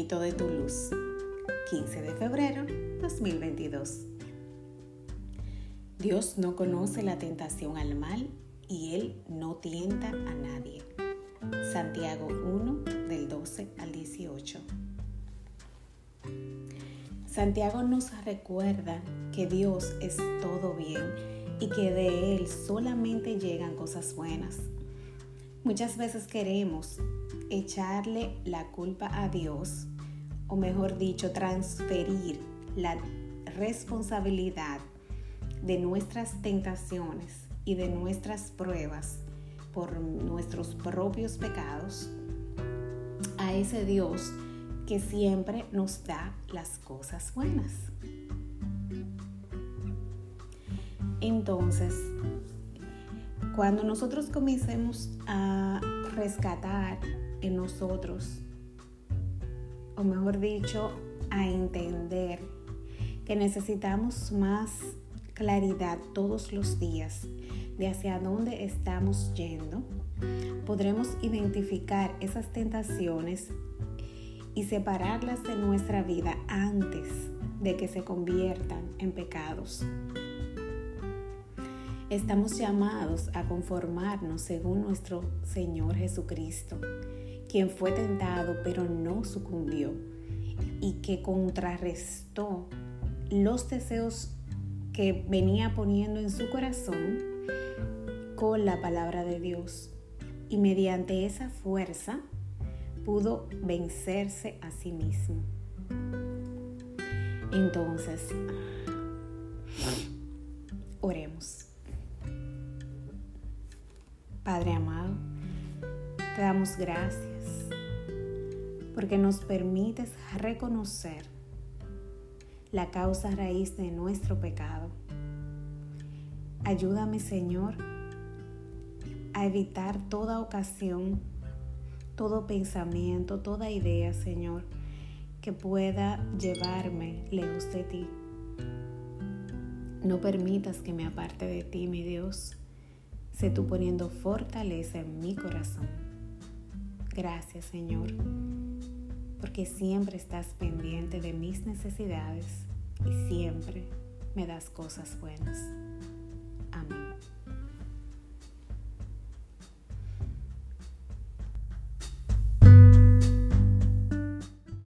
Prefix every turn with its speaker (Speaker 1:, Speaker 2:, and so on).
Speaker 1: De tu luz, 15 de febrero 2022. Dios no conoce la tentación al mal y Él no tienta a nadie. Santiago 1 del 12 al 18. Santiago nos recuerda que Dios es todo bien y que de Él solamente llegan cosas buenas. Muchas veces queremos echarle la culpa a Dios, o mejor dicho, transferir la responsabilidad de nuestras tentaciones y de nuestras pruebas por nuestros propios pecados a ese Dios que siempre nos da las cosas buenas. Entonces, cuando nosotros comencemos a rescatar en nosotros, o mejor dicho, a entender que necesitamos más claridad todos los días de hacia dónde estamos yendo, podremos identificar esas tentaciones y separarlas de nuestra vida antes de que se conviertan en pecados. Estamos llamados a conformarnos según nuestro Señor Jesucristo, quien fue tentado pero no sucumbió y que contrarrestó los deseos que venía poniendo en su corazón con la palabra de Dios. Y mediante esa fuerza pudo vencerse a sí mismo. Entonces, oremos. Padre amado, te damos gracias porque nos permites reconocer la causa raíz de nuestro pecado. Ayúdame, Señor, a evitar toda ocasión, todo pensamiento, toda idea, Señor, que pueda llevarme lejos de ti. No permitas que me aparte de ti, mi Dios Sé tú poniendo fortaleza en mi corazón. Gracias Señor, porque siempre estás pendiente de mis necesidades y siempre me das cosas buenas. Amén.